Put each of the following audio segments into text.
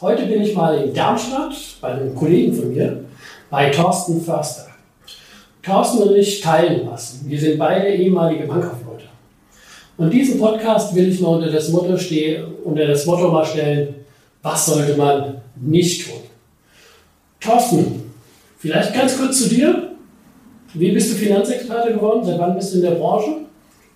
Heute bin ich mal in Darmstadt bei einem Kollegen von mir, bei Thorsten Förster. Thorsten und ich teilen was. Wir sind beide ehemalige Bankkaufleute. Und diesen Podcast will ich mal unter das Motto stehen, unter das Motto mal stellen, was sollte man nicht tun? Thorsten, vielleicht ganz kurz zu dir. Wie bist du Finanzexperte geworden? Seit wann bist du in der Branche?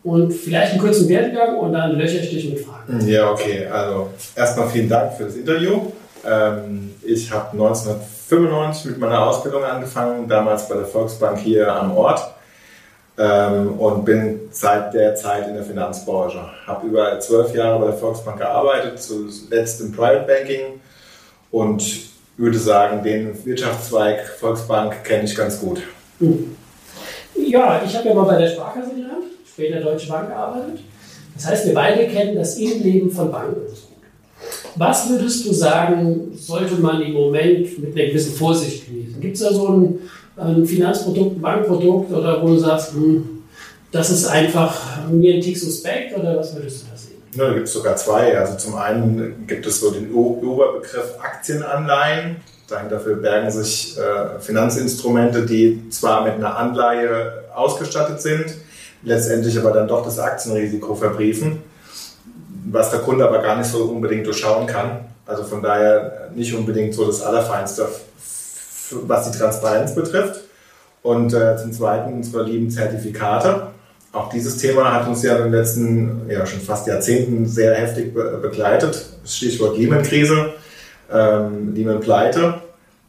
Und vielleicht einen kurzen Werdegang und dann löcher ich dich mit Fragen. Ja, okay. Also erstmal vielen Dank für das Interview. Ähm, ich habe 1995 mit meiner Ausbildung angefangen, damals bei der Volksbank hier am Ort ähm, und bin seit der Zeit in der Finanzbranche. Habe über zwölf Jahre bei der Volksbank gearbeitet, zuletzt im Private Banking und würde sagen, den Wirtschaftszweig Volksbank kenne ich ganz gut. Hm. Ja, ich habe ja mal bei der Sparkasse gelernt, später Deutsche Bank gearbeitet. Das heißt, wir beide kennen das Innenleben von Banken. Was würdest du sagen, sollte man im Moment mit einer gewissen Vorsicht genießen? Gibt es da so ein, ein, Finanzprodukt, ein Bankprodukt oder wo du sagst, hm, das ist einfach mir ein Tick suspekt oder was würdest du da sehen? Ja, da gibt es sogar zwei. Also zum einen gibt es so den Oberbegriff Aktienanleihen. Dahinter bergen sich äh, Finanzinstrumente, die zwar mit einer Anleihe ausgestattet sind, letztendlich aber dann doch das Aktienrisiko verbriefen was der Kunde aber gar nicht so unbedingt durchschauen kann. Also von daher nicht unbedingt so das Allerfeinste, was die Transparenz betrifft. Und äh, zum Zweiten unsere lieben Zertifikate. Auch dieses Thema hat uns ja in den letzten, ja schon fast Jahrzehnten sehr heftig be begleitet. Stichwort Lehman-Krise, ähm, Lehman-Pleite.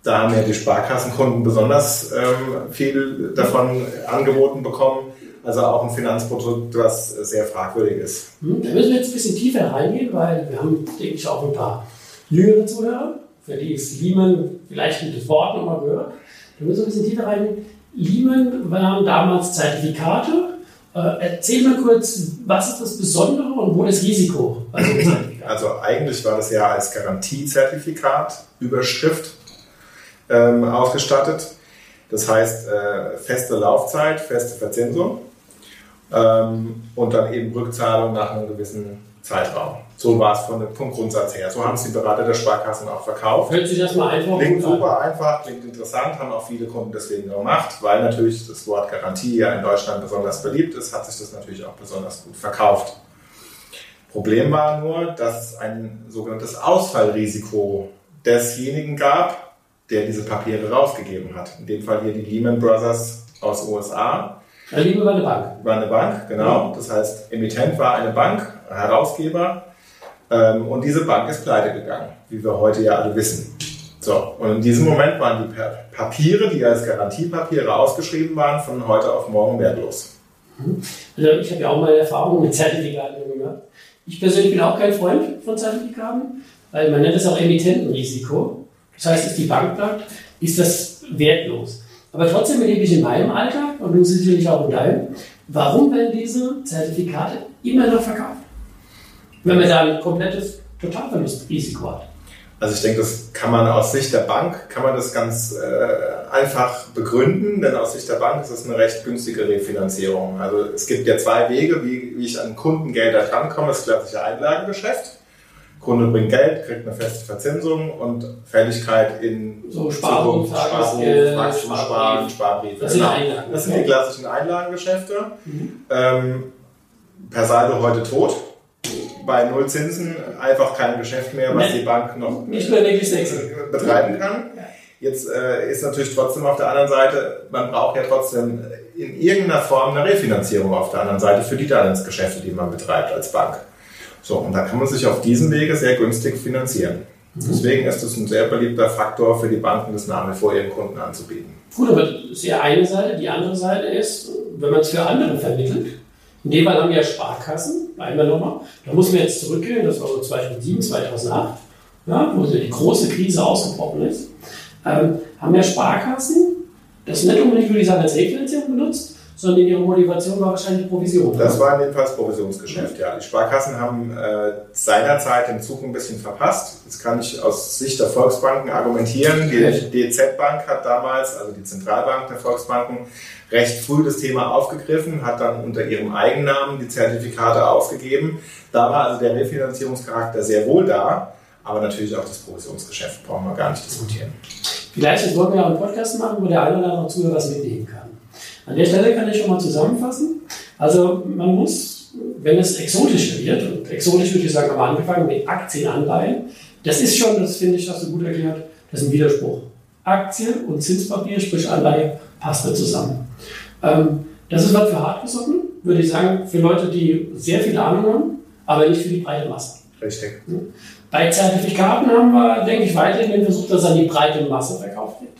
Da haben ja die Sparkassenkunden besonders ähm, viel davon angeboten bekommen. Also auch ein Finanzprodukt, was sehr fragwürdig ist. Hm, da müssen wir jetzt ein bisschen tiefer reingehen, weil wir haben, denke ich, auch ein paar jüngere Zuhörer, für die ist Lehman vielleicht das Wort nochmal gehört. Da müssen wir ein bisschen tiefer reingehen. Lehman waren damals Zertifikate. Äh, erzähl mal kurz, was ist das Besondere und wo das Risiko bei so einem Zertifikat? Also eigentlich war das ja als Garantiezertifikat Überschrift ähm, ausgestattet. Das heißt, äh, feste Laufzeit, feste Verzinsung ähm, und dann eben Rückzahlung nach einem gewissen Zeitraum. So war es von, vom Grundsatz her. So haben es die Berater der Sparkassen auch verkauft. Hört sich das mal einfach Klingt super an. einfach, klingt interessant, haben auch viele Kunden deswegen gemacht, weil natürlich das Wort Garantie ja in Deutschland besonders beliebt ist, hat sich das natürlich auch besonders gut verkauft. Problem war nur, dass es ein sogenanntes Ausfallrisiko desjenigen gab, der diese Papiere rausgegeben hat. In dem Fall hier die Lehman Brothers aus USA Lehman war eine Bank. War eine Bank, genau. Das heißt, Emittent war eine Bank, Herausgeber. Ähm, und diese Bank ist pleite gegangen, wie wir heute ja alle wissen. So, und in diesem Moment waren die Papiere, die als Garantiepapiere ausgeschrieben waren, von heute auf morgen wertlos. Mhm. Also ich habe ja auch mal Erfahrungen mit Zertifikaten gemacht. Ich persönlich bin auch kein Freund von Zertifikaten, weil man nennt es auch Emittentenrisiko. Das heißt, ist die Bank bleibt, ist das wertlos. Aber trotzdem erlebe ich in meinem Alltag, und du sicherlich auch in deinem, warum werden diese Zertifikate immer noch verkauft? Wenn man da ein komplettes Totalverlustrisiko hat. Also ich denke, das kann man aus Sicht der Bank, kann man das ganz äh, einfach begründen, denn aus Sicht der Bank ist es eine recht günstige Refinanzierung. Also es gibt ja zwei Wege, wie, wie ich an Kundengelder drankomme, das klassische Einlagengeschäft. Kunde bringt Geld, kriegt eine feste Verzinsung und Fälligkeit in so Sparbuch, Sparbuch, Wachstum, Sparen, Sparbriefe. Das sind, genau. Das sind die klassischen Einlagengeschäfte. Mhm. Ähm, per Saldo heute tot. Bei Null Zinsen einfach kein Geschäft mehr, was nee. die Bank noch nicht mehr wirklich betreiben kann. Jetzt äh, ist natürlich trotzdem auf der anderen Seite, man braucht ja trotzdem in irgendeiner Form eine Refinanzierung auf der anderen Seite für die Darlehensgeschäfte, die man betreibt als Bank. So, und da kann man sich auf diesem Wege sehr günstig finanzieren. Mhm. Deswegen ist es ein sehr beliebter Faktor für die Banken, das nach wie vor ihren Kunden anzubieten. Gut, aber das ist ja eine Seite. Die andere Seite ist, wenn man es für andere vermittelt, in dem Fall haben wir ja Sparkassen, bleiben wir nochmal. Da muss man jetzt zurückgehen, das war so 2007, 2008, ja, wo die große Krise ausgebrochen ist. Ähm, haben ja Sparkassen das nicht unbedingt, würde ich sagen, als Refinanzierung benutzt, sondern ihre Motivation war wahrscheinlich Provision. Das war jedenfalls Provisionsgeschäft, ja. Die Sparkassen haben äh, seinerzeit den Zug ein bisschen verpasst. Das kann ich aus Sicht der Volksbanken argumentieren. Die DZ Bank hat damals, also die Zentralbank der Volksbanken, recht früh das Thema aufgegriffen, hat dann unter ihrem Eigennamen die Zertifikate aufgegeben. Da war also der Refinanzierungscharakter sehr wohl da, aber natürlich auch das Provisionsgeschäft brauchen wir gar nicht diskutieren. Vielleicht wollen wir auch einen Podcast machen, wo der eine oder andere Zuhörer was mitnehmen kann. An der Stelle kann ich schon mal zusammenfassen. Also man muss, wenn es exotischer wird, und exotisch würde ich sagen, haben wir angefangen mit Aktienanleihen, das ist schon, das finde ich, hast du gut erklärt, das ist ein Widerspruch. Aktien und Zinspapier, sprich Anleihe, passt da zusammen. Ähm, das ist was für Hartgesottene, würde ich sagen, für Leute, die sehr viel Ahnung haben, aber nicht für die breite Masse. Richtig. Bei Zertifikaten haben wir, denke ich, weiterhin den Versuch, dass an die breite Masse verkauft wird.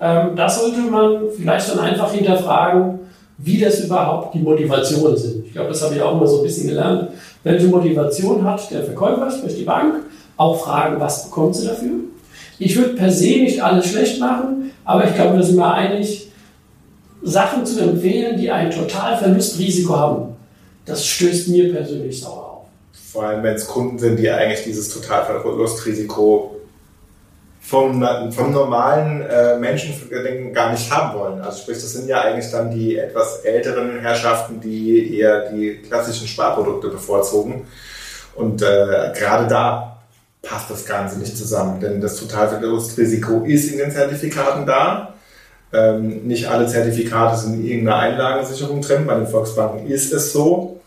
Ähm, da sollte man vielleicht dann einfach hinterfragen, wie das überhaupt die Motivationen sind. Ich glaube, das habe ich auch mal so ein bisschen gelernt. Welche Motivation hat der Verkäufer, sprich die Bank? Auch fragen, was bekommt sie dafür? Ich würde per se nicht alles schlecht machen, aber ich glaube, wir sind mal einig, Sachen zu empfehlen, die ein total Verlustrisiko haben. Das stößt mir persönlich sauer auf. Vor allem, wenn es Kunden sind, die eigentlich dieses Totalverlustrisiko vom, vom normalen äh, Menschen gar nicht haben wollen. Also sprich, das sind ja eigentlich dann die etwas älteren Herrschaften, die eher die klassischen Sparprodukte bevorzugen. Und äh, gerade da passt das Ganze nicht zusammen, denn das Totalverlustrisiko ist in den Zertifikaten da. Ähm, nicht alle Zertifikate sind in irgendeiner Einlagensicherung drin. Bei den Volksbanken ist es so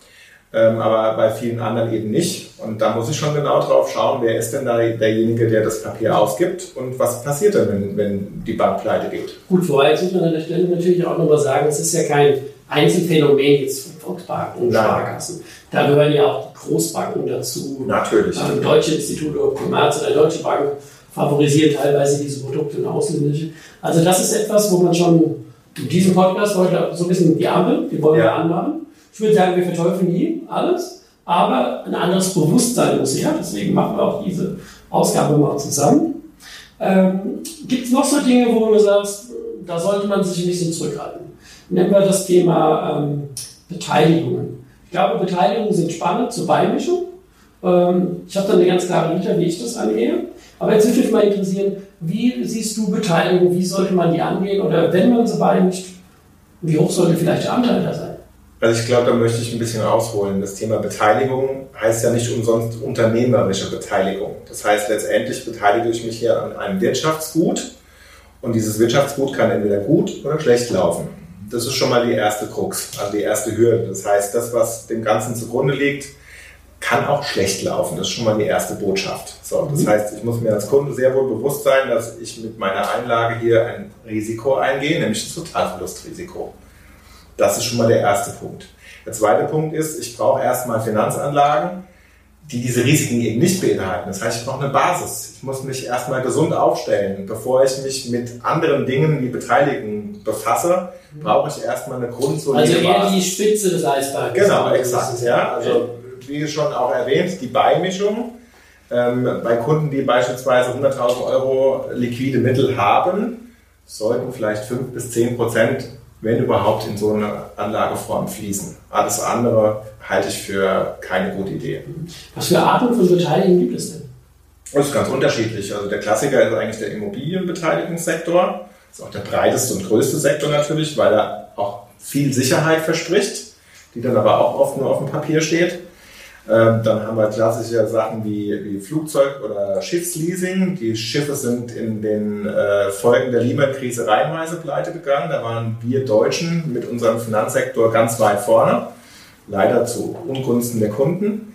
ähm, aber bei vielen anderen eben nicht. Und da muss ich schon genau drauf schauen, wer ist denn da derjenige, der das Papier ausgibt und was passiert denn, wenn, wenn die Bank pleite geht. Gut, vorher muss man an der Stelle natürlich auch nochmal sagen, es ist ja kein Einzelfänomen jetzt von Volksbanken und Sparkassen. Da gehören ja auch die Großbanken dazu. Natürlich. Ähm, Deutsche Institute oder Commerz oder Deutsche Bank favorisieren teilweise diese Produkte und ausländische. Also das ist etwas, wo man schon in diesem Podcast heute so ein bisschen die Ampel, die wollen ja. wir anmachen. Ich würde sagen, wir verteufeln nie alles, aber ein anderes Bewusstsein muss her. Deswegen machen wir auch diese Ausgabe mal zusammen. Ähm, Gibt es noch so Dinge, wo du sagst, da sollte man sich ein bisschen zurückhalten? Nennen wir das Thema ähm, Beteiligungen. Ich glaube, Beteiligungen sind spannend zur Beimischung. Ähm, ich habe da eine ganz klare Linie, wie ich das angehe. Aber jetzt würde mich mal interessieren, wie siehst du Beteiligung? Wie sollte man die angehen? Oder wenn man sie beimischt, wie hoch sollte vielleicht der Anteil da sein? Also ich glaube, da möchte ich ein bisschen ausholen. Das Thema Beteiligung heißt ja nicht umsonst unternehmerische Beteiligung. Das heißt, letztendlich beteilige ich mich hier an einem Wirtschaftsgut und dieses Wirtschaftsgut kann entweder gut oder schlecht laufen. Das ist schon mal die erste Krux, also die erste Hürde. Das heißt, das, was dem Ganzen zugrunde liegt, kann auch schlecht laufen. Das ist schon mal die erste Botschaft. So, das mhm. heißt, ich muss mir als Kunde sehr wohl bewusst sein, dass ich mit meiner Einlage hier ein Risiko eingehe, nämlich das Totalverlustrisiko. Das ist schon mal der erste Punkt. Der zweite Punkt ist, ich brauche erstmal Finanzanlagen, die diese Risiken eben nicht beinhalten. Das heißt, ich brauche eine Basis. Ich muss mich erstmal gesund aufstellen. Bevor ich mich mit anderen Dingen wie Beteiligen befasse, brauche ich erstmal eine grundsolide Also eher die Spitze des Eisbergs. Genau, exakt. Ja, also wie schon auch erwähnt, die Beimischung. Ähm, bei Kunden, die beispielsweise 100.000 Euro liquide Mittel haben, sollten vielleicht 5 bis 10 Prozent wenn überhaupt, in so eine Anlageform fließen. Alles andere halte ich für keine gute Idee. Was für Arten von Beteiligung gibt es denn? Das ist ganz unterschiedlich. Also der Klassiker ist eigentlich der Immobilienbeteiligungssektor. Das ist auch der breiteste und größte Sektor natürlich, weil er auch viel Sicherheit verspricht, die dann aber auch oft nur auf dem Papier steht. Ähm, dann haben wir klassische Sachen wie, wie Flugzeug- oder Schiffsleasing. Die Schiffe sind in den äh, Folgen der Lehman-Krise reihenweise pleite gegangen. Da waren wir Deutschen mit unserem Finanzsektor ganz weit vorne, leider zu Ungunsten der Kunden.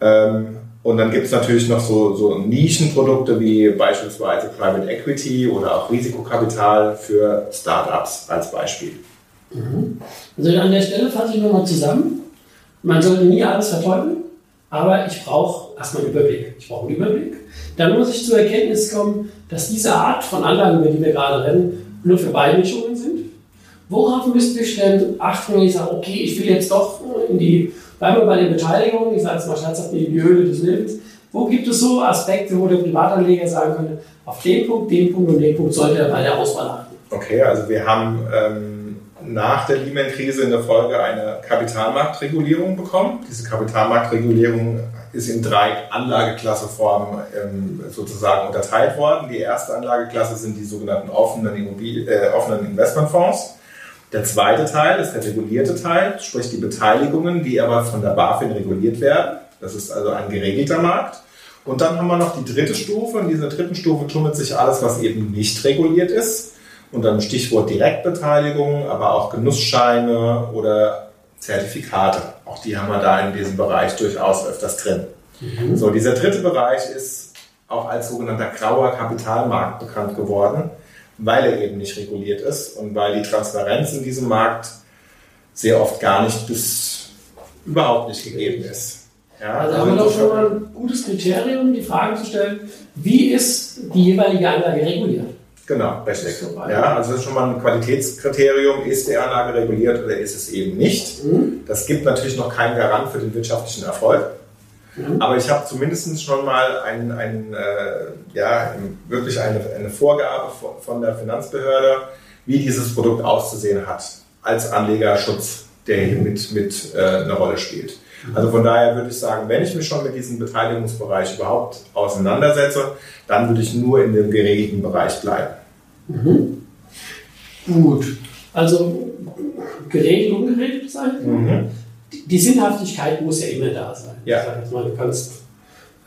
Ähm, Und dann gibt es natürlich noch so, so Nischenprodukte wie beispielsweise Private Equity oder auch Risikokapital für Startups als Beispiel. Mhm. Also an der Stelle fasse ich nochmal zusammen. Man sollte nie alles verteufeln, aber ich brauche erstmal einen Überblick. Ich brauche einen Überblick. Dann muss ich zur Erkenntnis kommen, dass diese Art von Anlagen, über die wir gerade reden, nur für Beimischungen sind. Worauf müsste ich denn achten, wenn ich sage, okay, ich will jetzt doch in die Bleiben wir bei den Beteiligungen, ich sage jetzt mal scherzhaft in die Höhle des Lebens. Wo gibt es so Aspekte, wo der Privatanleger sagen könnte, auf den Punkt, den Punkt und den Punkt sollte er bei der Auswahl achten? Okay, also wir haben ähm, nach der Lehman-Krise in der Folge eine Kapitalmarktregulierung bekommen. Diese Kapitalmarktregulierung ist in drei Anlageklasseformen ähm, sozusagen unterteilt worden. Die erste Anlageklasse sind die sogenannten offenen, Immobil äh, offenen Investmentfonds. Der zweite Teil ist der regulierte Teil, sprich die Beteiligungen, die aber von der BaFin reguliert werden. Das ist also ein geregelter Markt. Und dann haben wir noch die dritte Stufe. In dieser dritten Stufe tummelt sich alles, was eben nicht reguliert ist. Und dann Stichwort Direktbeteiligung, aber auch Genussscheine oder Zertifikate. Auch die haben wir da in diesem Bereich durchaus öfters drin. Mhm. So, dieser dritte Bereich ist auch als sogenannter grauer Kapitalmarkt bekannt geworden weil er eben nicht reguliert ist und weil die Transparenz in diesem Markt sehr oft gar nicht bis überhaupt nicht gegeben ist. Ja, also, haben wir doch schon mal ein gutes Kriterium, die Frage zu stellen, wie ist die jeweilige Anlage reguliert? Genau, richtig. Ja, also das ist schon mal ein Qualitätskriterium, ist die Anlage reguliert oder ist es eben nicht. Mhm. Das gibt natürlich noch keinen Garant für den wirtschaftlichen Erfolg. Mhm. Aber ich habe zumindest schon mal ein, ein, äh, ja, wirklich eine, eine Vorgabe von der Finanzbehörde, wie dieses Produkt auszusehen hat, als Anlegerschutz, der hier mit, mit äh, eine Rolle spielt. Mhm. Also von daher würde ich sagen, wenn ich mich schon mit diesem Beteiligungsbereich überhaupt auseinandersetze, dann würde ich nur in dem geregelten Bereich bleiben. Mhm. Gut, also geregelt, ungeregelt sein. Mhm die Sinnhaftigkeit muss ja immer da sein. Ja. Ich mal, du kannst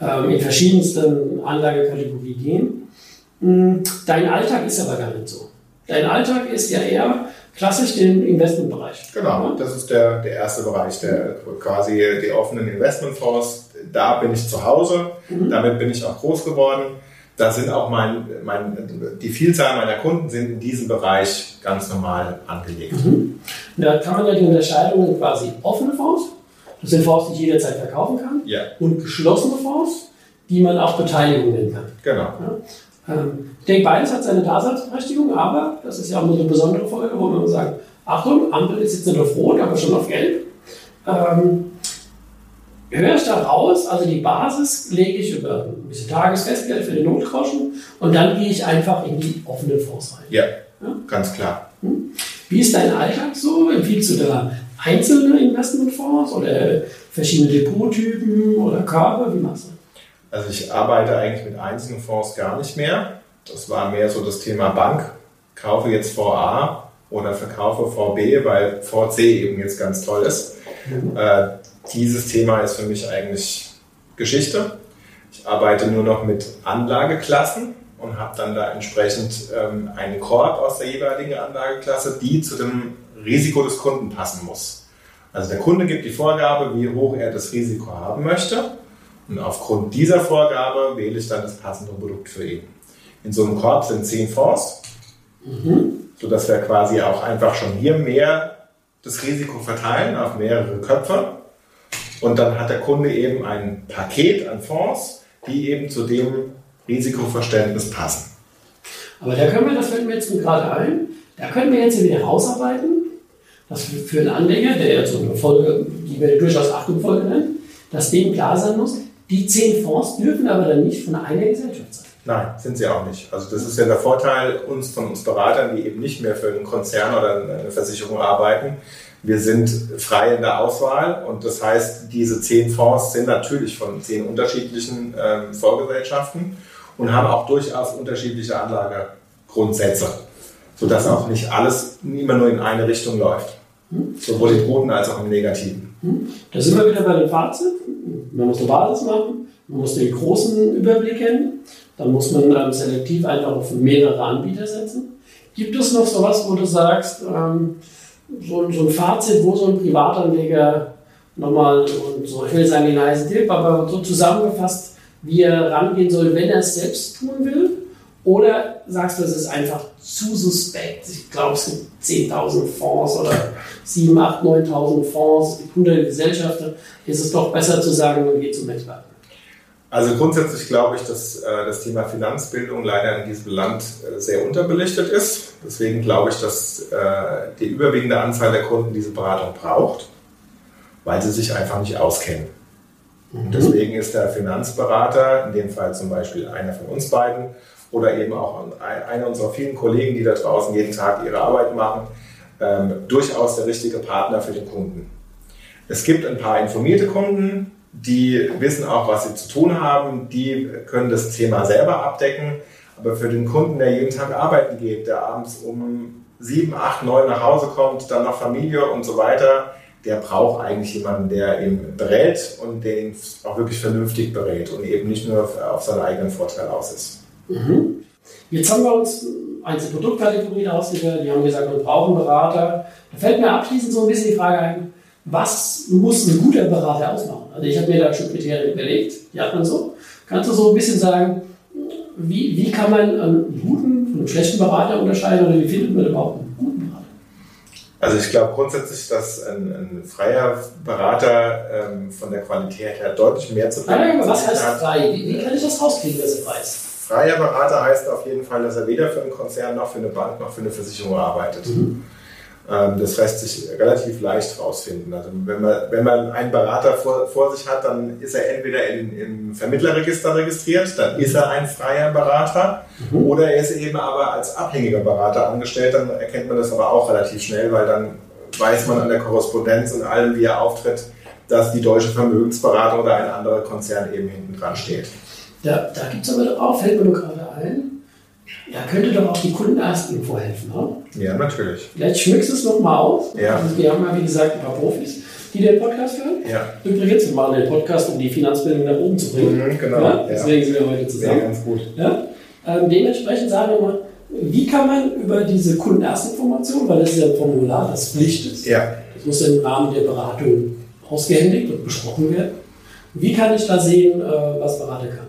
ähm, in verschiedensten Anlagekategorien gehen. Hm, dein Alltag ist aber gar nicht so. Dein Alltag ist ja eher klassisch den Investmentbereich. Genau, das ist der, der erste Bereich, der quasi die offenen Investmentfonds. Da bin ich zu Hause, mhm. damit bin ich auch groß geworden da sind auch mein, mein, die Vielzahl meiner Kunden sind in diesem Bereich ganz normal angelegt. Mhm. Da kann man ja die Unterscheidungen quasi offene Fonds, das sind Fonds, die ich jederzeit verkaufen kann, ja. und geschlossene Fonds, die man auch Beteiligung nennen kann. Genau. Ja. Ähm, ich denke, beides hat seine Daseinsberechtigung, aber das ist ja auch nur eine besondere Folge, wo man sagt, Achtung, Ampel ist jetzt nicht auf Rot, aber schon auf Gelb. Ähm, höre ich da raus, also die Basis lege ich über ein bisschen Tagesfestgeld für den Notgroschen und dann gehe ich einfach in die offenen Fonds rein. Ja, ja? ganz klar. Hm? Wie ist dein Alltag so? Empfiehlst du da einzelne Investmentfonds oder verschiedene Depottypen oder Körper? Wie machst du? Also ich arbeite eigentlich mit einzelnen Fonds gar nicht mehr. Das war mehr so das Thema Bank. Kaufe jetzt VA oder verkaufe VB, weil VC eben jetzt ganz toll ist. Mhm. Äh, dieses Thema ist für mich eigentlich Geschichte. Ich arbeite nur noch mit Anlageklassen und habe dann da entsprechend ähm, einen Korb aus der jeweiligen Anlageklasse, die zu dem Risiko des Kunden passen muss. Also der Kunde gibt die Vorgabe, wie hoch er das Risiko haben möchte. Und aufgrund dieser Vorgabe wähle ich dann das passende Produkt für ihn. In so einem Korb sind zehn Fonds, mhm. sodass wir quasi auch einfach schon hier mehr das Risiko verteilen auf mehrere Köpfe. Und dann hat der Kunde eben ein Paket an Fonds, die eben zu dem Risikoverständnis passen. Aber da können wir, das fällt mir jetzt gerade ein, da können wir jetzt wieder rausarbeiten, dass für einen Anleger, der jetzt so eine Folge, die wir durchaus Achtung-Folge nennen, dass dem klar sein muss, die zehn Fonds dürfen aber dann nicht von einer Gesellschaft sein. Nein, sind sie auch nicht. Also das ist ja der Vorteil uns von uns Beratern, die eben nicht mehr für einen Konzern oder eine Versicherung arbeiten, wir sind frei in der Auswahl und das heißt, diese zehn Fonds sind natürlich von zehn unterschiedlichen ähm, Vorgesellschaften und haben auch durchaus unterschiedliche Anlagegrundsätze, sodass auch nicht alles immer nur in eine Richtung läuft. Sowohl im Guten als auch im Negativen. Da sind wir wieder bei dem Fazit. Man muss eine Basis machen, man muss den großen Überblick kennen, dann muss man ähm, selektiv einfach auf mehrere Anbieter setzen. Gibt es noch sowas, wo du sagst, ähm, so, so ein Fazit, wo so ein Privatanleger nochmal, und so, ich will sagen, den heißen Tipp, aber so zusammengefasst, wie er rangehen soll, wenn er es selbst tun will? Oder sagst du, es ist einfach zu suspekt? Ich glaube, es gibt 10.000 Fonds oder 7.000, 8.000, 9.000 Fonds, hunderte Gesellschaften. Ist es doch besser zu sagen, man geht zum Experten? Also grundsätzlich glaube ich, dass äh, das Thema Finanzbildung leider in diesem Land äh, sehr unterbelichtet ist. Deswegen glaube ich, dass äh, die überwiegende Anzahl der Kunden diese Beratung braucht, weil sie sich einfach nicht auskennen. Mhm. Deswegen ist der Finanzberater, in dem Fall zum Beispiel einer von uns beiden oder eben auch einer unserer vielen Kollegen, die da draußen jeden Tag ihre Arbeit machen, ähm, durchaus der richtige Partner für den Kunden. Es gibt ein paar informierte Kunden, die wissen auch, was sie zu tun haben, die können das Thema selber abdecken. Aber für den Kunden, der jeden Tag arbeiten geht, der abends um sieben, acht, neun nach Hause kommt, dann noch Familie und so weiter, der braucht eigentlich jemanden, der ihn berät und den auch wirklich vernünftig berät und eben nicht nur auf seinen eigenen Vorteil aus ist. Mhm. Jetzt haben wir uns einzelne Produktkategorien ausgewählt, die haben gesagt, wir brauchen Berater. Da fällt mir abschließend so ein bisschen die Frage ein, was muss ein guter Berater ausmachen? Also ich habe mir da schon Kriterien überlegt, die hat man so. Kannst du so ein bisschen sagen, wie, wie kann man einen guten von einem schlechten Berater unterscheiden oder wie findet man überhaupt einen guten Berater? Also ich glaube grundsätzlich, dass ein, ein freier Berater ähm, von der Qualität her deutlich mehr zu tun hat. Was heißt frei? Wie, wie, kann ich das rauskriegen, dass er frei ist? Freier Berater heißt auf jeden Fall, dass er weder für einen Konzern noch für eine Bank noch für eine Versicherung arbeitet. Mhm. Ähm, das lässt sich relativ leicht rausfinden. Also wenn man, wenn man einen Berater vor, vor sich hat, dann ist er entweder in, im Vermittlerregister registriert, dann ist er ein freier Berater, mhm. oder er ist eben aber als abhängiger Berater angestellt, dann erkennt man das aber auch relativ schnell, weil dann weiß man an der Korrespondenz und allem, wie er auftritt, dass die deutsche Vermögensberatung oder ein anderer Konzern eben hinten dran steht. Da, da gibt es aber auch, fällt mir nur gerade ein, da könnte doch auch die Kundenarztinfo helfen, ne? Ja, natürlich. Vielleicht schmückst du es nochmal auf. Ja. Also wir haben ja, wie gesagt, ein paar Profis, die den Podcast hören. Ja. Übrigens, wir machen den Podcast, um die Finanzbildung nach oben zu bringen. Mhm, genau. Ja? Deswegen sind wir heute zusammen. Ja, ganz gut. Ja? Ähm, dementsprechend sagen wir mal, wie kann man über diese Kundenarztinformation, weil das ist ja ein Formular, das Pflicht ist, ja. das muss im Rahmen der Beratung ausgehändigt und besprochen werden. Wie kann ich da sehen, äh, was Berater kann?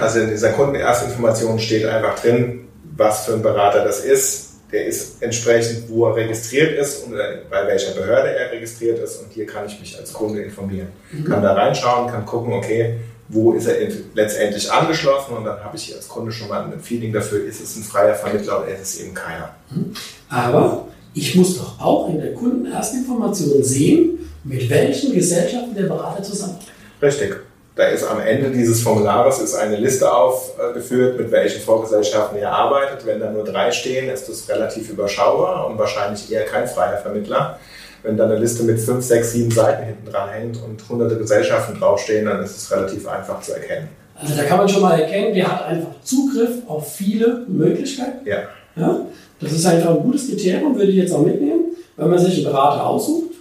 Also in dieser Kundenerstinformation steht einfach drin, was für ein Berater das ist. Der ist entsprechend, wo er registriert ist und bei welcher Behörde er registriert ist. Und hier kann ich mich als Kunde informieren. Mhm. Kann da reinschauen, kann gucken, okay, wo ist er letztendlich angeschlossen und dann habe ich hier als Kunde schon mal ein Feeling dafür, ist es ein freier Vermittler oder ist es eben keiner. Mhm. Aber ich muss doch auch in der Kundenerstinformation sehen, mit welchen Gesellschaften der Berater zusammenarbeitet. Richtig. Da ist am Ende dieses Formulares ist eine Liste aufgeführt, mit welchen Vorgesellschaften er arbeitet. Wenn da nur drei stehen, ist das relativ überschaubar und wahrscheinlich eher kein freier Vermittler. Wenn da eine Liste mit fünf, sechs, sieben Seiten hinten dran hängt und hunderte Gesellschaften draufstehen, dann ist es relativ einfach zu erkennen. Also da kann man schon mal erkennen, der hat einfach Zugriff auf viele Möglichkeiten. Ja. ja? Das ist einfach ein gutes Kriterium, würde ich jetzt auch mitnehmen, wenn man sich einen Berater aussucht.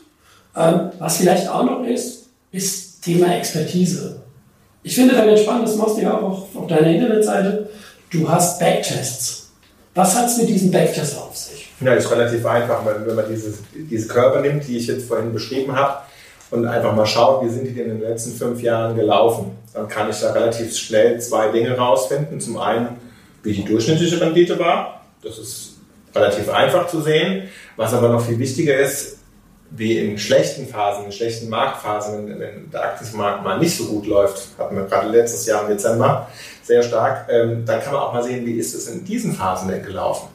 Ähm, was vielleicht auch noch ist, ist Thema Expertise. Ich finde da ganz spannend, das machst du ja auch auf deiner Internetseite. Du hast Backtests. Was hat es mit diesen Backtests auf sich? Ja, ist relativ einfach, wenn man dieses, diese Körper nimmt, die ich jetzt vorhin beschrieben habe, und einfach mal schaut, wie sind die denn in den letzten fünf Jahren gelaufen, dann kann ich da relativ schnell zwei Dinge rausfinden. Zum einen, wie die durchschnittliche Rendite war. Das ist relativ einfach zu sehen. Was aber noch viel wichtiger ist, wie in schlechten Phasen, in schlechten Marktphasen, wenn, der Aktienmarkt mal nicht so gut läuft, hatten wir gerade letztes Jahr im Dezember sehr stark, ähm, dann kann man auch mal sehen, wie ist es in diesen Phasen denn gelaufen.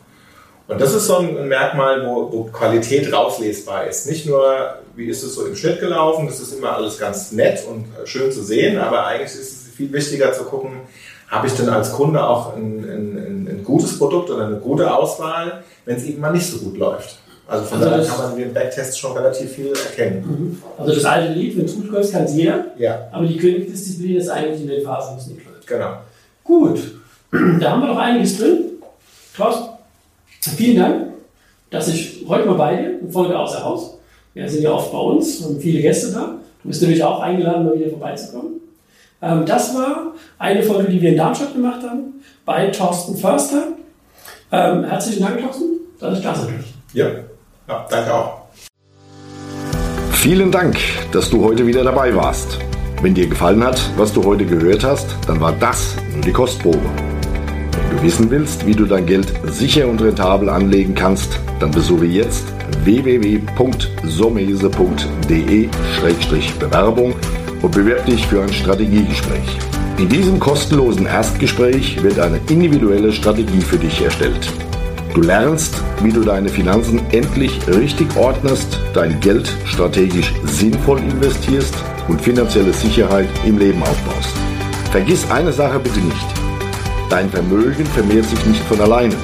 Und das ist so ein Merkmal, wo, wo Qualität rauslesbar ist. Nicht nur, wie ist es so im Schnitt gelaufen, das ist immer alles ganz nett und schön zu sehen, aber eigentlich ist es viel wichtiger zu gucken, habe ich denn als Kunde auch ein, ein, ein gutes Produkt oder eine gute Auswahl, wenn es eben mal nicht so gut läuft. Also von also daher kann man den Backtests schon relativ viel erkennen. Mhm. Also das alte Lied, wenn es gut läuft, kann es jeder. Ja. Aber die Königsdisziplin ist eigentlich in den Phasen, wo es nicht läuft. Genau. Gut. Da haben wir noch einiges drin. Klaus, vielen Dank, dass ich heute mal bei dir in Folge außer Haus. Wir sind ja oft bei uns, haben viele Gäste da. Du bist natürlich auch eingeladen, mal wieder vorbeizukommen. Ähm, das war eine Folge, die wir in Darmstadt gemacht haben, bei Thorsten Förster. Ähm, herzlichen Dank, Thorsten, dass ich da sein durfte. Ja, ja, danke auch. Vielen Dank, dass du heute wieder dabei warst. Wenn dir gefallen hat, was du heute gehört hast, dann war das nur die Kostprobe. Wenn du wissen willst, wie du dein Geld sicher und rentabel anlegen kannst, dann besuche jetzt www.somese.de-bewerbung und bewerb dich für ein Strategiegespräch. In diesem kostenlosen Erstgespräch wird eine individuelle Strategie für dich erstellt. Du lernst, wie du deine Finanzen endlich richtig ordnest, dein Geld strategisch sinnvoll investierst und finanzielle Sicherheit im Leben aufbaust. Vergiss eine Sache bitte nicht. Dein Vermögen vermehrt sich nicht von alleine.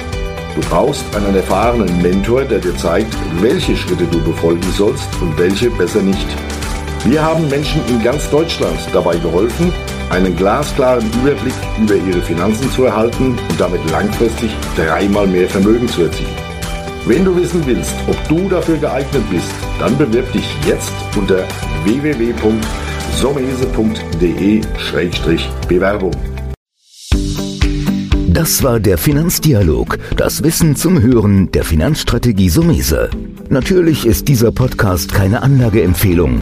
Du brauchst einen erfahrenen Mentor, der dir zeigt, welche Schritte du befolgen sollst und welche besser nicht. Wir haben Menschen in ganz Deutschland dabei geholfen, einen glasklaren Überblick über ihre Finanzen zu erhalten und damit langfristig dreimal mehr Vermögen zu erzielen. Wenn du wissen willst, ob du dafür geeignet bist, dann bewirb dich jetzt unter www.somese.de-bewerbung. Das war der Finanzdialog, das Wissen zum Hören der Finanzstrategie Sumese. Natürlich ist dieser Podcast keine Anlageempfehlung.